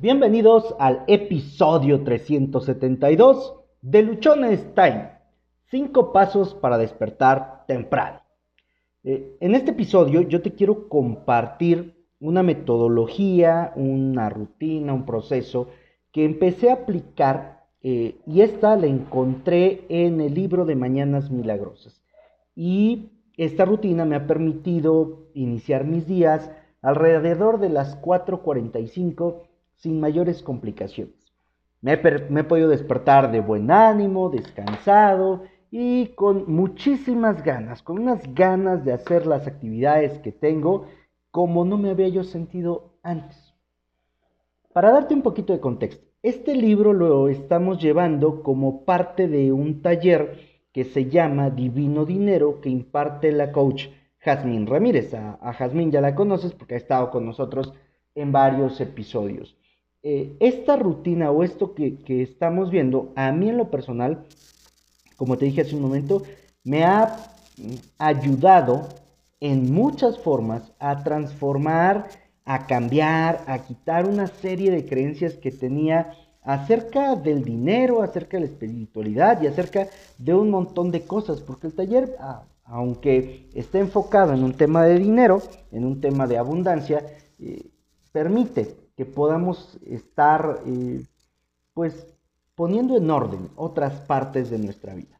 Bienvenidos al episodio 372 de Luchones Time. Cinco pasos para despertar temprano. Eh, en este episodio yo te quiero compartir una metodología, una rutina, un proceso que empecé a aplicar eh, y esta la encontré en el libro de Mañanas Milagrosas. Y esta rutina me ha permitido iniciar mis días alrededor de las 4.45 sin mayores complicaciones. Me he, podido despertar de buen ánimo, descansado y con muchísimas ganas, con unas ganas de hacer las actividades que tengo como no me había yo sentido antes. Para darte un poquito de contexto, este libro lo estamos llevando como parte de un taller que se llama Divino Dinero que imparte la coach Jazmín Ramírez. A, a Jazmín ya la conoces porque ha estado con nosotros en varios episodios. Eh, esta rutina o esto que, estamos viendo, a mí en lo personal, como te dije hace un momento, me ha ayudado en muchas formas a transformar, a cambiar, a quitar una serie de creencias que tenía acerca del dinero, acerca de la espiritualidad y acerca de un montón de cosas, porque el taller, aunque esté enfocado en un tema de dinero, en un tema de abundancia, eh, permite que podamos estar eh, pues poniendo en orden otras partes de nuestra vida.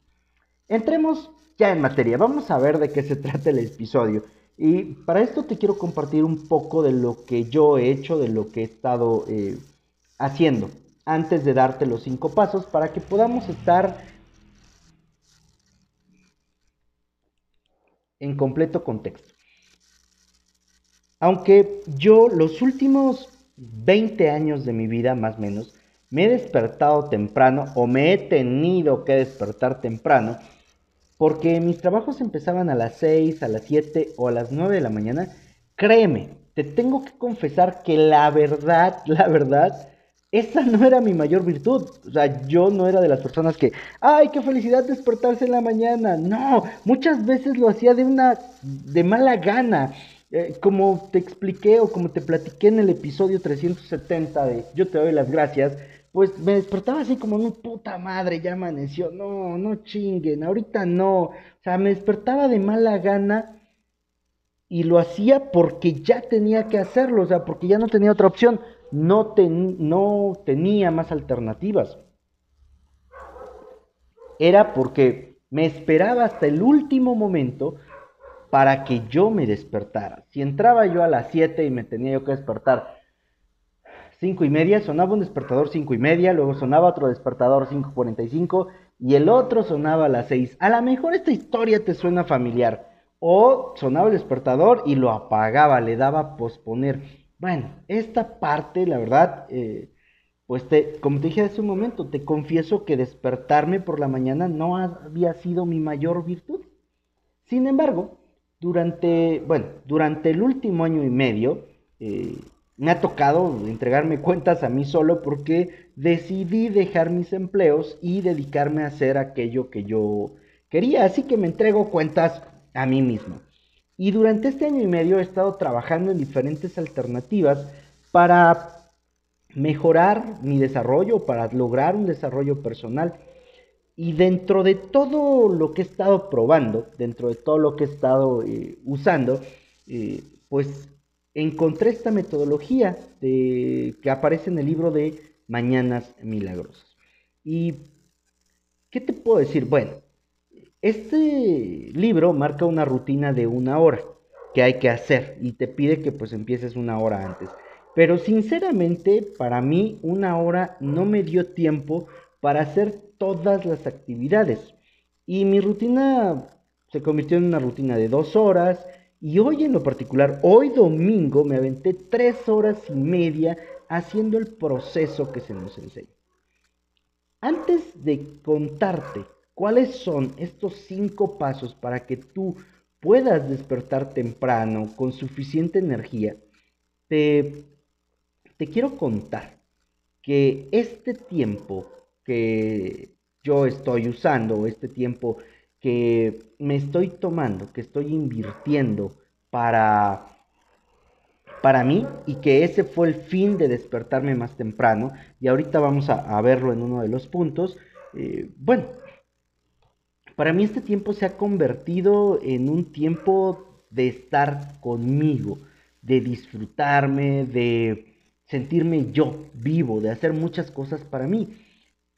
Entremos ya en materia, vamos a ver de qué se trata el episodio. Y para esto te quiero compartir un poco de lo que yo he hecho, de lo que he estado eh, haciendo, antes de darte los cinco pasos para que podamos estar en completo contexto. Aunque yo los últimos 20 años de mi vida más o menos, me he despertado temprano o me he tenido que despertar temprano porque mis trabajos empezaban a las 6, a las 7 o a las 9 de la mañana. Créeme, te tengo que confesar que la verdad, la verdad, esa no era mi mayor virtud. O sea, yo no era de las personas que, ay, qué felicidad despertarse en la mañana. No, muchas veces lo hacía de una, de mala gana. Eh, como te expliqué o como te platiqué en el episodio 370 de Yo te doy las gracias, pues me despertaba así como, no, puta madre, ya amaneció, no, no chinguen, ahorita no. O sea, me despertaba de mala gana y lo hacía porque ya tenía que hacerlo, o sea, porque ya no tenía otra opción, no, no tenía más alternativas. Era porque me esperaba hasta el último momento para que yo me despertara. Si entraba yo a las 7 y me tenía yo que despertar 5 y media, sonaba un despertador 5 y media, luego sonaba otro despertador 5.45 y el otro sonaba a las 6. A lo mejor esta historia te suena familiar. O sonaba el despertador y lo apagaba, le daba posponer. Bueno, esta parte, la verdad, eh, pues te, como te dije hace un momento, te confieso que despertarme por la mañana no había sido mi mayor virtud. Sin embargo, durante, bueno, durante el último año y medio eh, me ha tocado entregarme cuentas a mí solo porque decidí dejar mis empleos y dedicarme a hacer aquello que yo quería. Así que me entrego cuentas a mí mismo. Y durante este año y medio he estado trabajando en diferentes alternativas para mejorar mi desarrollo, para lograr un desarrollo personal. Y dentro de todo lo que he estado probando, dentro de todo lo que he estado eh, usando, eh, pues encontré esta metodología que aparece en el libro de Mañanas Milagrosas. ¿Y qué te puedo decir? Bueno, este libro marca una rutina de una hora que hay que hacer y te pide que pues empieces una hora antes. Pero sinceramente, para mí una hora no me dio tiempo para hacer todas las actividades. Y mi rutina se convirtió en una rutina de dos horas. Y hoy en lo particular, hoy domingo, me aventé tres horas y media haciendo el proceso que se nos enseña. Antes de contarte cuáles son estos cinco pasos para que tú puedas despertar temprano con suficiente energía, te, te quiero contar que este tiempo que yo estoy usando, este tiempo que me estoy tomando, que estoy invirtiendo para para mí y que ese fue el fin de despertarme más temprano y ahorita vamos a, verlo en uno de los puntos. Eh, bueno, para mí este tiempo se ha convertido en un tiempo de estar conmigo, de disfrutarme, de sentirme yo vivo, de hacer muchas cosas para mí.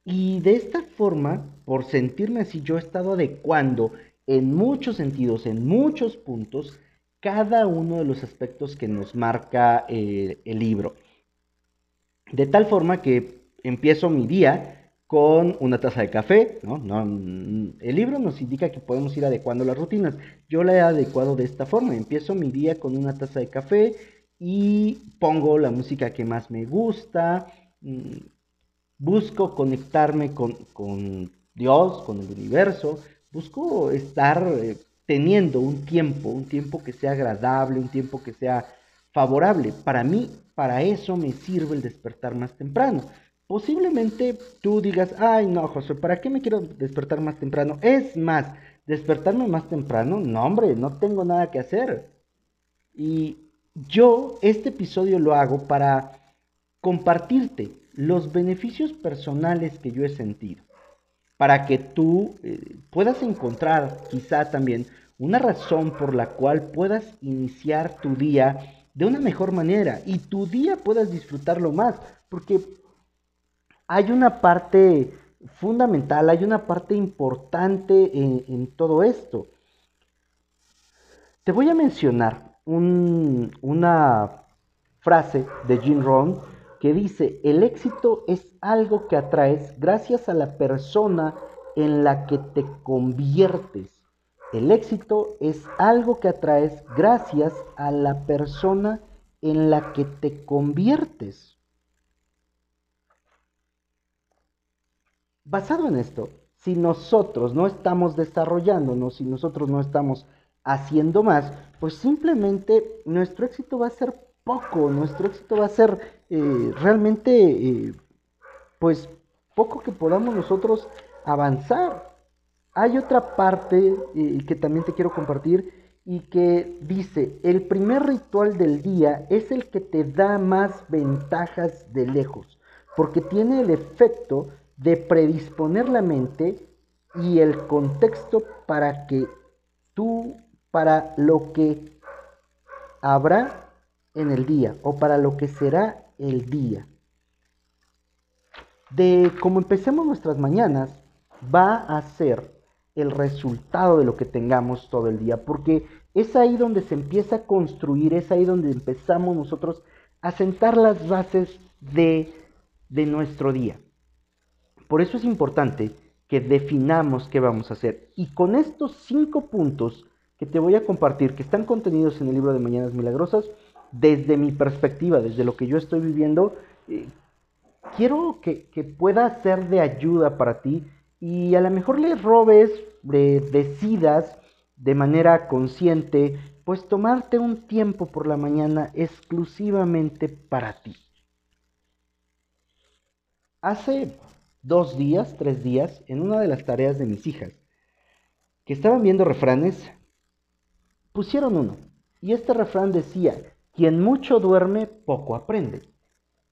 Y de esta forma, por sentirme así, yo he estado adecuando en muchos sentidos, en muchos puntos, cada uno de los aspectos que nos marca eh, el libro. De tal forma que empiezo mi día con una taza de café, ¿no? El libro nos indica que podemos ir adecuando las rutinas. Yo la he adecuado de esta forma. Empiezo mi día con una taza de café y pongo la música que más me gusta. Busco conectarme con, con Dios, con el universo. Busco estar eh, teniendo un tiempo, un tiempo que sea agradable, un tiempo que sea favorable. Para mí, para eso me sirve el despertar más temprano. Posiblemente tú digas, ay no, José, ¿para qué me quiero despertar más temprano? Es más, despertarme más temprano, no hombre, no tengo nada que hacer. Y yo este episodio lo hago para compartirte los beneficios personales que yo he sentido para que tú eh, puedas encontrar quizá también una razón por la cual puedas iniciar tu día de una mejor manera y tu día puedas disfrutarlo más, porque hay una parte fundamental, hay una parte importante en, todo esto. Te voy a mencionar una frase de Jim Rohn que dice, el éxito es algo que atraes gracias a la persona en la que te conviertes. El éxito es algo que atraes gracias a la persona en la que te conviertes. Basado en esto, si nosotros no estamos desarrollándonos, si nosotros no estamos haciendo más, pues simplemente nuestro éxito va a ser poco, nuestro éxito va a ser eh, realmente, eh, pues, poco que podamos nosotros avanzar. Hay otra parte eh, que también te quiero compartir y que dice, el primer ritual del día es el que te da más ventajas de lejos, porque tiene el efecto de predisponer la mente y el contexto para que tú, para lo que habrá en el día o para lo que será el día. De cómo empecemos nuestras mañanas va a ser el resultado de lo que tengamos todo el día, porque es ahí donde se empieza a construir, es ahí donde empezamos nosotros a sentar las bases de, de nuestro día. Por eso es importante que definamos qué vamos a hacer. Y con estos cinco puntos que te voy a compartir, que están contenidos en el libro de Mañanas Milagrosas, desde mi perspectiva, desde lo que yo estoy viviendo, eh, quiero que, pueda ser de ayuda para ti y a lo mejor le robes, decidas de manera consciente, pues tomarte un tiempo por la mañana exclusivamente para ti. Hace dos días, tres días, en una de las tareas de mis hijas, que estaban viendo refranes, pusieron uno. Y este refrán decía, quien mucho duerme, poco aprende.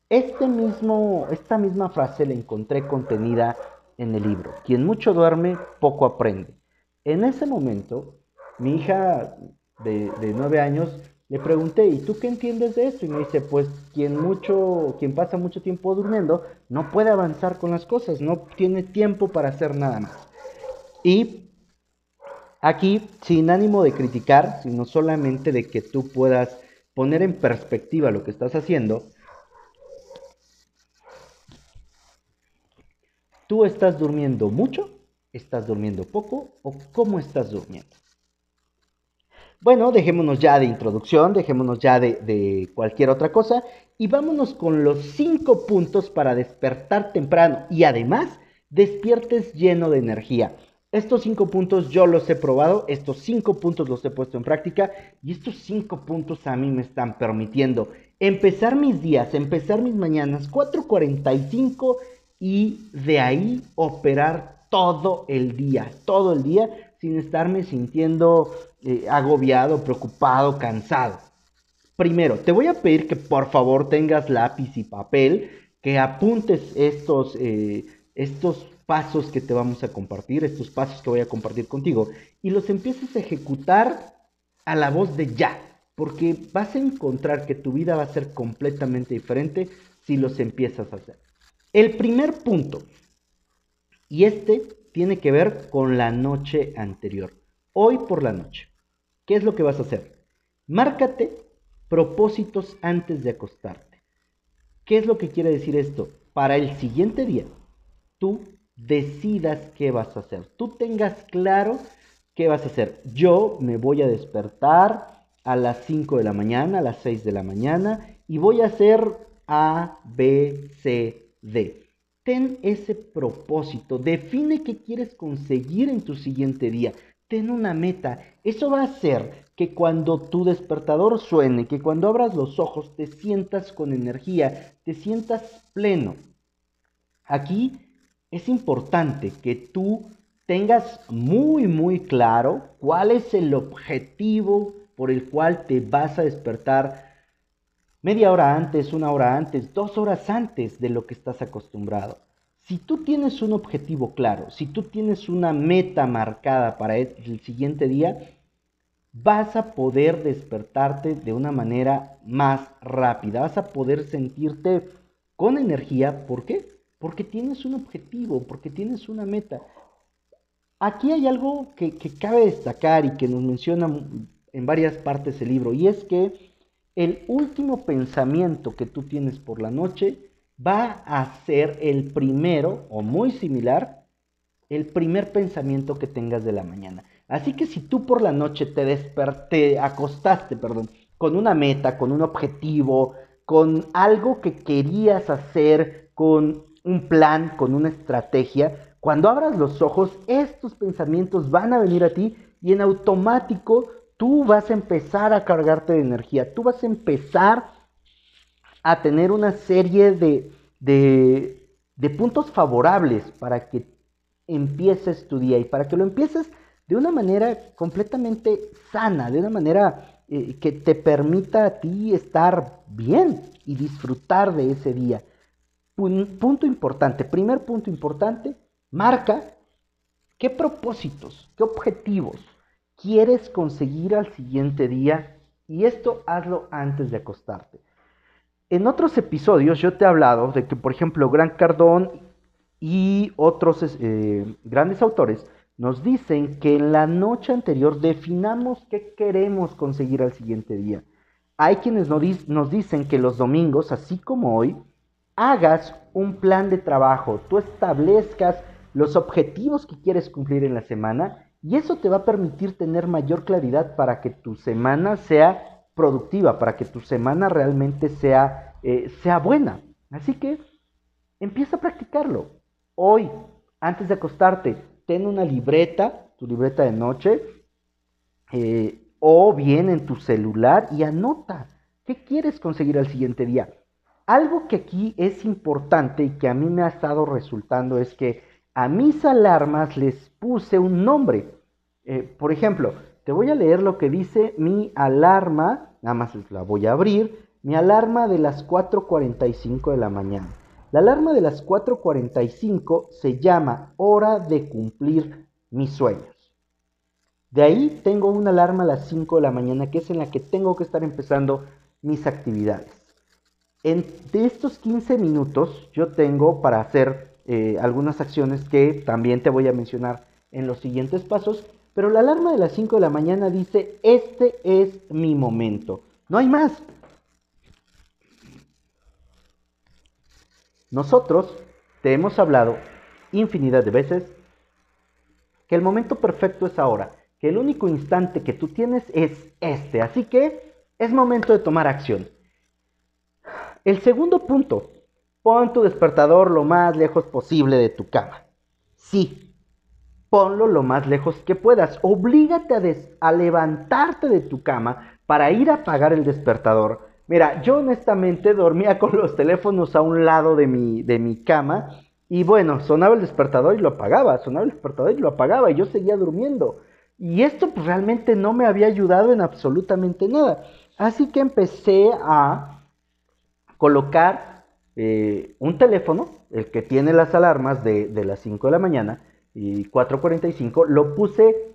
Este mismo, esta misma frase la encontré contenida en el libro. Quien mucho duerme, poco aprende. En ese momento, mi hija de, nueve años le pregunté, ¿y tú qué entiendes de esto? Y me dice, pues quien mucho, quien pasa mucho tiempo durmiendo, no puede avanzar con las cosas, no tiene tiempo para hacer nada más. Y aquí, sin ánimo de criticar, sino solamente de que tú puedas poner en perspectiva lo que estás haciendo, ¿tú estás durmiendo mucho? ¿Estás durmiendo poco? ¿O cómo estás durmiendo? Bueno, dejémonos ya de introducción, dejémonos ya de, de, cualquier otra cosa y vámonos con los cinco puntos para despertar temprano y además despiertes lleno de energía. Estos cinco puntos yo los he probado, estos cinco puntos los he puesto en práctica y estos cinco puntos a mí me están permitiendo empezar mis días, empezar mis mañanas 4.45 y de ahí operar todo el día, todo el día sin estarme sintiendo eh, agobiado, preocupado, cansado. Primero, te voy a pedir que por favor tengas lápiz y papel, que apuntes estos, eh, estos pasos que te vamos a compartir, estos pasos que voy a compartir contigo, y los empieces a ejecutar a la voz de ya, porque vas a encontrar que tu vida va a ser completamente diferente si los empiezas a hacer. El primer punto, y este tiene que ver con la noche anterior, hoy por la noche. ¿Qué es lo que vas a hacer? Márcate propósitos antes de acostarte. ¿Qué es lo que quiere decir esto? Para el siguiente día, tú decidas qué vas a hacer. Tú tengas claro qué vas a hacer. Yo me voy a despertar a las 5 de la mañana, a las 6 de la mañana, y voy a hacer A, B, C, D. Ten ese propósito, define qué quieres conseguir en tu siguiente día, ten una meta. Eso va a hacer que cuando tu despertador suene, que cuando abras los ojos te sientas con energía, te sientas pleno. Aquí es importante que tú tengas muy, muy claro cuál es el objetivo por el cual te vas a despertar media hora antes, una hora antes, dos horas antes de lo que estás acostumbrado. Si tú tienes un objetivo claro, si tú tienes una meta marcada para el siguiente día, vas a poder despertarte de una manera más rápida, vas a poder sentirte con energía. ¿Por qué? Porque tienes un objetivo, porque tienes una meta. Aquí hay algo que, cabe destacar y que nos menciona en varias partes del libro, y es que el último pensamiento que tú tienes por la noche va a ser el primero, o muy similar, el primer pensamiento que tengas de la mañana. Así que si tú por la noche te desperté, acostaste, perdón, con una meta, con un objetivo, con algo que querías hacer, con un plan, con una estrategia, cuando abras los ojos, estos pensamientos van a venir a ti y en automático tú vas a empezar a cargarte de energía, tú vas a empezar a tener una serie de, de, puntos favorables para que empieces tu día y para que lo empieces de una manera completamente sana, de una manera eh, que te permita a ti estar bien y disfrutar de ese día. Punto importante, primer punto importante, marca qué propósitos, qué objetivos quieres conseguir al siguiente día y esto hazlo antes de acostarte. En otros episodios yo te he hablado de que, por ejemplo, Gran Cardón y otros eh, grandes autores nos dicen que en la noche anterior definamos qué queremos conseguir al siguiente día. Hay quienes nos dicen que los domingos, así como hoy, hagas un plan de trabajo, tú establezcas los objetivos que quieres cumplir en la semana y eso te va a permitir tener mayor claridad para que tu semana sea productiva, para que tu semana realmente sea, eh, sea buena. Así que empieza a practicarlo. Hoy, antes de acostarte, ten una libreta, tu libreta de noche, eh, o bien en tu celular y anota qué quieres conseguir al siguiente día. Algo que aquí es importante y que a mí me ha estado resultando es que a mis alarmas les puse un nombre. Eh, por ejemplo, te voy a leer lo que dice mi alarma, nada más la voy a abrir, mi alarma de las 4.45 de la mañana. La alarma de las 4.45 se llama hora de cumplir mis sueños. De ahí tengo una alarma a las 5 de la mañana que es en la que tengo que estar empezando mis actividades. En, de estos 15 minutos yo tengo para hacer eh, algunas acciones que también te voy a mencionar en los siguientes pasos, pero la alarma de las 5 de la mañana dice, este es mi momento. No hay más. Nosotros te hemos hablado infinidad de veces que el momento perfecto es ahora, que el único instante que tú tienes es este, así que es momento de tomar acción. El segundo punto, pon tu despertador lo más lejos posible de tu cama. Sí, ponlo lo más lejos que puedas. Oblígate a, a levantarte de tu cama para ir a apagar el despertador Mira, yo honestamente dormía con los teléfonos a un lado de mi, de mi cama y bueno, sonaba el despertador y lo apagaba, sonaba el despertador y lo apagaba y yo seguía durmiendo. Y esto pues, realmente no me había ayudado en absolutamente nada. Así que empecé a colocar eh, un teléfono, el que tiene las alarmas de, de las 5 de la mañana y 4.45, lo puse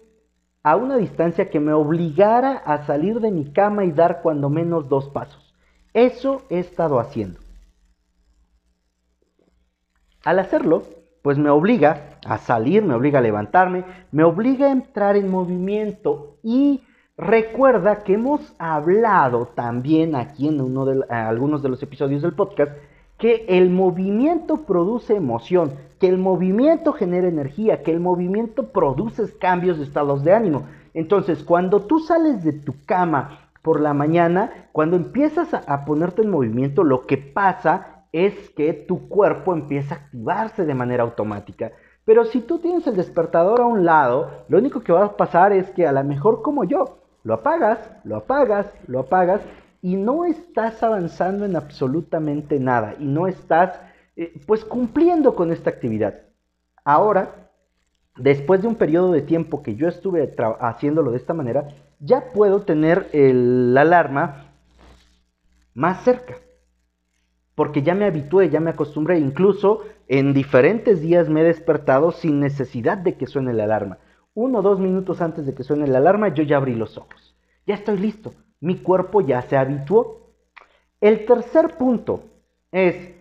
a una distancia que me obligara a salir de mi cama y dar cuando menos dos pasos. Eso he estado haciendo. Al hacerlo, pues me obliga a salir, me obliga a levantarme, me obliga a entrar en movimiento y recuerda que hemos hablado también aquí en uno de, algunos de los episodios del podcast que el movimiento produce emoción, que el movimiento genera energía, que el movimiento produce cambios de estados de ánimo. Entonces, cuando tú sales de tu cama por la mañana, cuando empiezas a, ponerte en movimiento, lo que pasa es que tu cuerpo empieza a activarse de manera automática. Pero si tú tienes el despertador a un lado, lo único que va a pasar es que a lo mejor como yo, lo apagas, lo apagas, lo apagas y no estás avanzando en absolutamente nada y no estás eh, pues cumpliendo con esta actividad. Ahora, después de un periodo de tiempo que yo estuve haciéndolo de esta manera, ya puedo tener la alarma más cerca. Porque ya me habitué, ya me acostumbré, incluso en diferentes días me he despertado sin necesidad de que suene la alarma. Uno o dos minutos antes de que suene la alarma, yo ya abrí los ojos. Ya estoy listo mi cuerpo ya se habituó. El tercer punto es,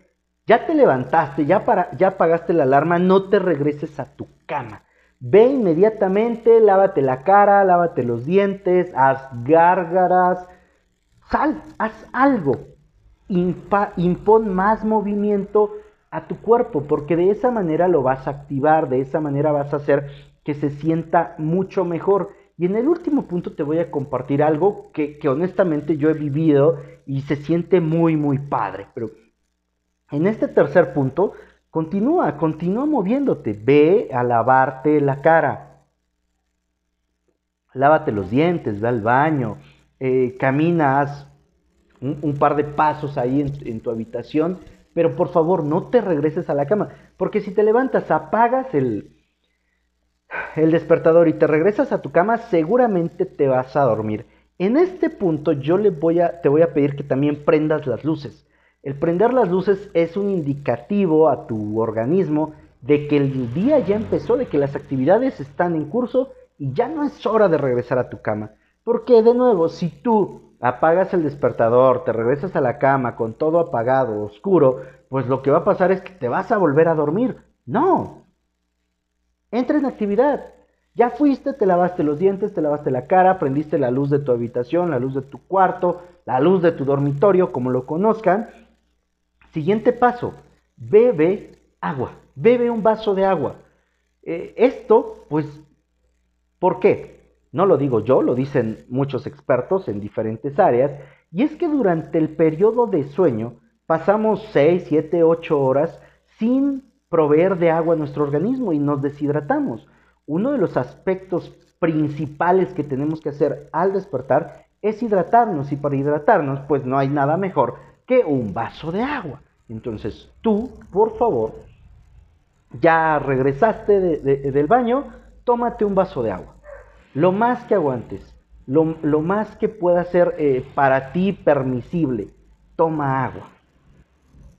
ya te levantaste, ya, para, ya apagaste la alarma, no te regreses a tu cama. Ve inmediatamente, lávate la cara, lávate los dientes, haz gárgaras, sal, haz algo. impon más movimiento a tu cuerpo, porque de esa manera lo vas a activar, de esa manera vas a hacer que se sienta mucho mejor. Y en el último punto te voy a compartir algo que, honestamente yo he vivido y se siente muy, muy padre. Pero en este tercer punto, continúa, continúa moviéndote. Ve a lavarte la cara. Lávate los dientes, ve al baño, eh, caminas un, par de pasos ahí en tu habitación, pero por favor no te regreses a la cama, porque si te levantas, apagas el, el despertador y te regresas a tu cama, seguramente te vas a dormir. En este punto yo le voy a, te voy a pedir que también prendas las luces. El prender las luces es un indicativo a tu organismo de que el día ya empezó, de que las actividades están en curso y ya no es hora de regresar a tu cama. Porque de nuevo, si tú apagas el despertador, te regresas a la cama con todo apagado, oscuro, pues lo que va a pasar es que te vas a volver a dormir. No, Entra en actividad. Ya fuiste, te lavaste los dientes, te lavaste la cara, prendiste la luz de tu habitación, la luz de tu cuarto, la luz de tu dormitorio, como lo conozcan. Siguiente paso, bebe agua, bebe un vaso de agua. Eh, esto, pues, ¿por qué? No lo digo yo, lo dicen muchos expertos en diferentes áreas, y es que durante el periodo de sueño pasamos 6, 7, 8 horas sin proveer de agua a nuestro organismo y nos deshidratamos. Uno de los aspectos principales que tenemos que hacer al despertar es hidratarnos y para hidratarnos pues no hay nada mejor que un vaso de agua. Entonces tú, por favor, ya regresaste del baño, tómate un vaso de agua. Lo más que aguantes, lo, más que pueda ser eh, para ti permisible, toma agua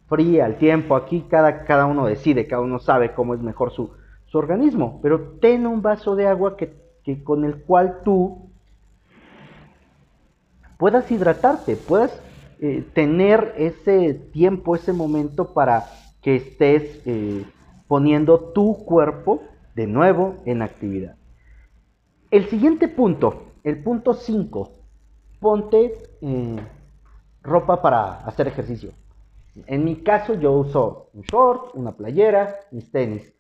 fría, el tiempo, aquí cada, cada uno decide, cada uno sabe cómo es mejor su, su organismo, pero ten un vaso de agua que, que, con el cual tú puedas hidratarte, puedas eh, tener ese tiempo, ese momento para que estés eh, poniendo tu cuerpo de nuevo en actividad. El siguiente punto, el punto 5, ponte eh, ropa para hacer ejercicio. En mi caso yo uso un short, una playera, mis tenis.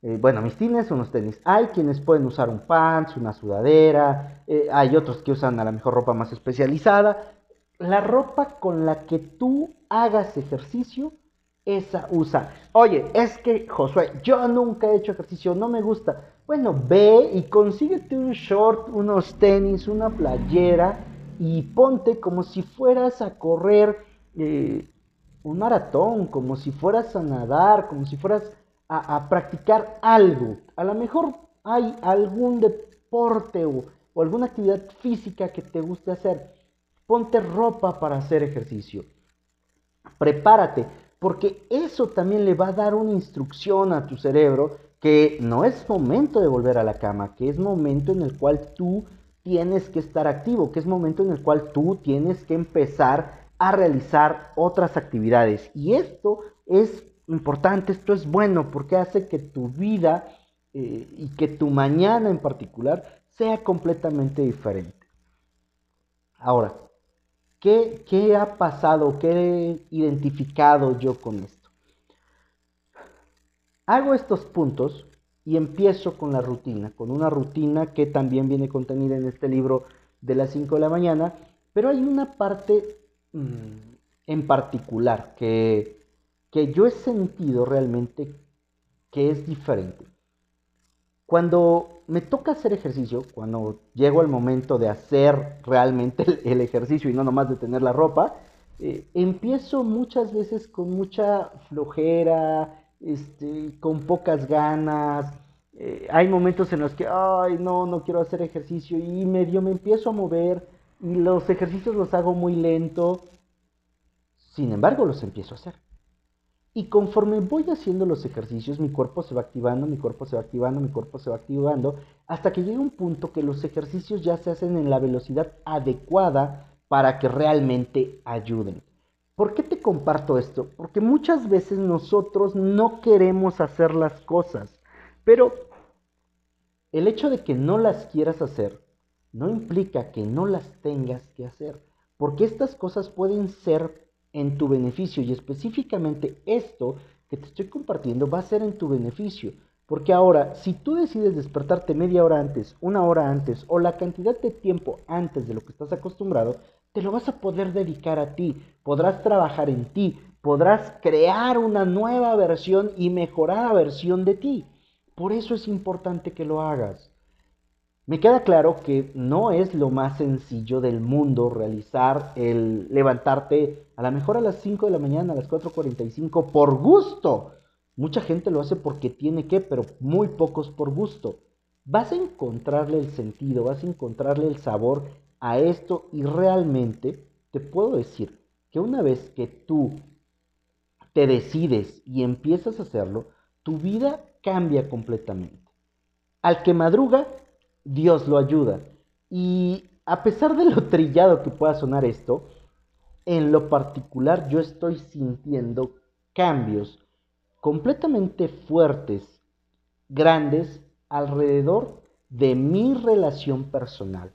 Eh, bueno, mis tenis unos tenis. Hay quienes pueden usar un pants, una sudadera. Eh, hay otros que usan a lo mejor ropa más especializada. La ropa con la que tú hagas ejercicio, esa usa. Oye, es que Josué, yo nunca he hecho ejercicio, no me gusta. Bueno, ve y consíguete un short, unos tenis, una playera y ponte como si fueras a correr. Eh, un maratón, como si fueras a nadar, como si fueras a, practicar algo. A lo mejor hay algún deporte o, alguna actividad física que te guste hacer. ponte ropa para hacer ejercicio. Prepárate, porque eso también le va a dar una instrucción a tu cerebro que no es momento de volver a la cama, que es momento en el cual tú tienes que estar activo, que es momento en el cual tú tienes que empezar a realizar otras actividades. Y esto es importante, esto es bueno porque hace que tu vida eh, y que tu mañana en particular sea completamente diferente. Ahora, ¿qué, ¿qué ha pasado? ¿Qué he identificado yo con esto? Hago estos puntos y empiezo con la rutina, con una rutina que también viene contenida en este libro de las 5 de la mañana, pero hay una parte mm, en particular que, que yo he sentido realmente que es diferente. Cuando me toca hacer ejercicio, cuando llego al momento de hacer realmente el, ejercicio y no nomás de tener la ropa, eh, empiezo muchas veces con mucha flojera, este, con pocas ganas. Eh, hay momentos en los que, ay, no, no quiero hacer ejercicio y medio me empiezo a mover y los ejercicios los hago muy lento. Sin embargo, los empiezo a hacer. Y conforme voy haciendo los ejercicios, mi cuerpo se va activando, mi cuerpo se va activando, mi cuerpo se va activando, hasta que llega un punto que los ejercicios ya se hacen en la velocidad adecuada para que realmente ayuden. ¿Por qué te comparto esto? Porque muchas veces nosotros no queremos hacer las cosas, pero el hecho de que no las quieras hacer no implica que no las tengas que hacer, porque estas cosas pueden ser en tu beneficio y específicamente esto que te estoy compartiendo va a ser en tu beneficio. Porque ahora, si tú decides despertarte media hora antes, una hora antes o la cantidad de tiempo antes de lo que estás acostumbrado, te lo vas a poder dedicar a ti, podrás trabajar en ti, podrás crear una nueva versión y mejorada versión de ti. Por eso es importante que lo hagas. Me queda claro que no es lo más sencillo del mundo realizar el levantarte a lo mejor a las 5 de la mañana, a las 4.45 por gusto. Mucha gente lo hace porque tiene que, pero muy pocos por gusto. Vas a encontrarle el sentido, vas a encontrarle el sabor a esto y realmente te puedo decir que una vez que tú te decides y empiezas a hacerlo, tu vida cambia completamente. Al que madruga, Dios lo ayuda. Y a pesar de lo trillado que pueda sonar esto, en lo particular yo estoy sintiendo cambios completamente fuertes, grandes, alrededor de mi relación personal,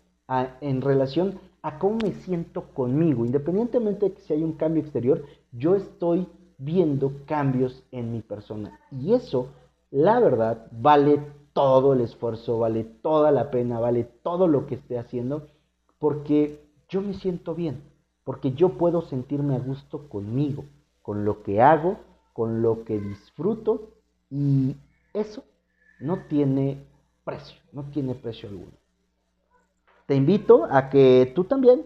en relación a cómo me siento conmigo. Independientemente de que si hay un cambio exterior, yo estoy viendo cambios en mi persona. Y eso, la verdad, vale todo el esfuerzo, vale toda la pena, vale todo lo que esté haciendo, porque yo me siento bien, porque yo puedo sentirme a gusto conmigo, con lo que hago, con lo que disfruto, y eso no tiene precio, no tiene precio alguno. Te invito a que tú también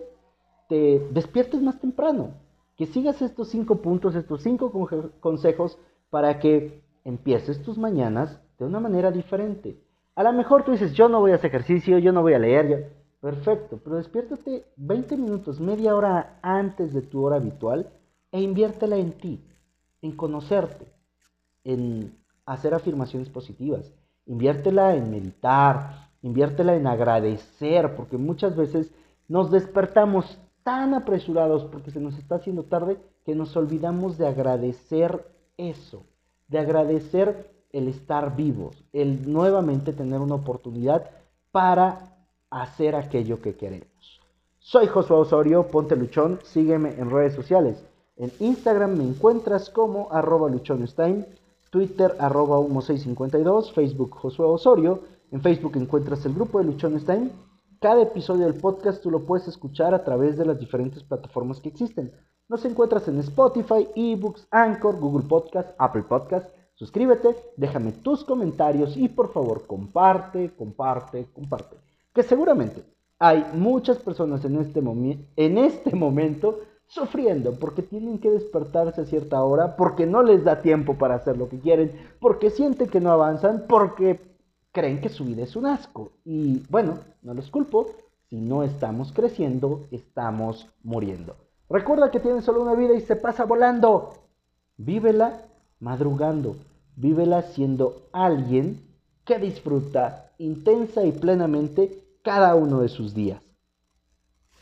te despiertes más temprano, que sigas estos cinco puntos, estos cinco consejos para que empieces tus mañanas de una manera diferente. A lo mejor tú dices, yo no voy a hacer ejercicio, yo no voy a leer, ya. perfecto, pero despiértate 20 minutos, media hora antes de tu hora habitual e inviértela en ti, en conocerte, en hacer afirmaciones positivas, inviértela en meditar, inviértela en agradecer, porque muchas veces nos despertamos tan apresurados porque se nos está haciendo tarde que nos olvidamos de agradecer eso, de agradecer el estar vivos, el nuevamente tener una oportunidad para hacer aquello que queremos. Soy Josué Osorio, ponte luchón, sígueme en redes sociales. En Instagram me encuentras como arroba luchonstein, Twitter arroba humo652, Facebook Josué Osorio. En Facebook encuentras el grupo de Luchonstein. Cada episodio del podcast tú lo puedes escuchar a través de las diferentes plataformas que existen. Nos encuentras en Spotify, eBooks, Anchor, Google Podcast, Apple Podcast Suscríbete, déjame tus comentarios y por favor comparte, comparte, comparte. Que seguramente hay muchas personas en este, en este momento sufriendo porque tienen que despertarse a cierta hora, porque no les da tiempo para hacer lo que quieren, porque sienten que no avanzan, porque creen que su vida es un asco. Y bueno, no los culpo, Si no estamos creciendo, estamos muriendo. Recuerda que tienes solo una vida y se pasa volando. Vívela madrugando. Vívela siendo alguien que disfruta intensa y plenamente cada uno de sus días.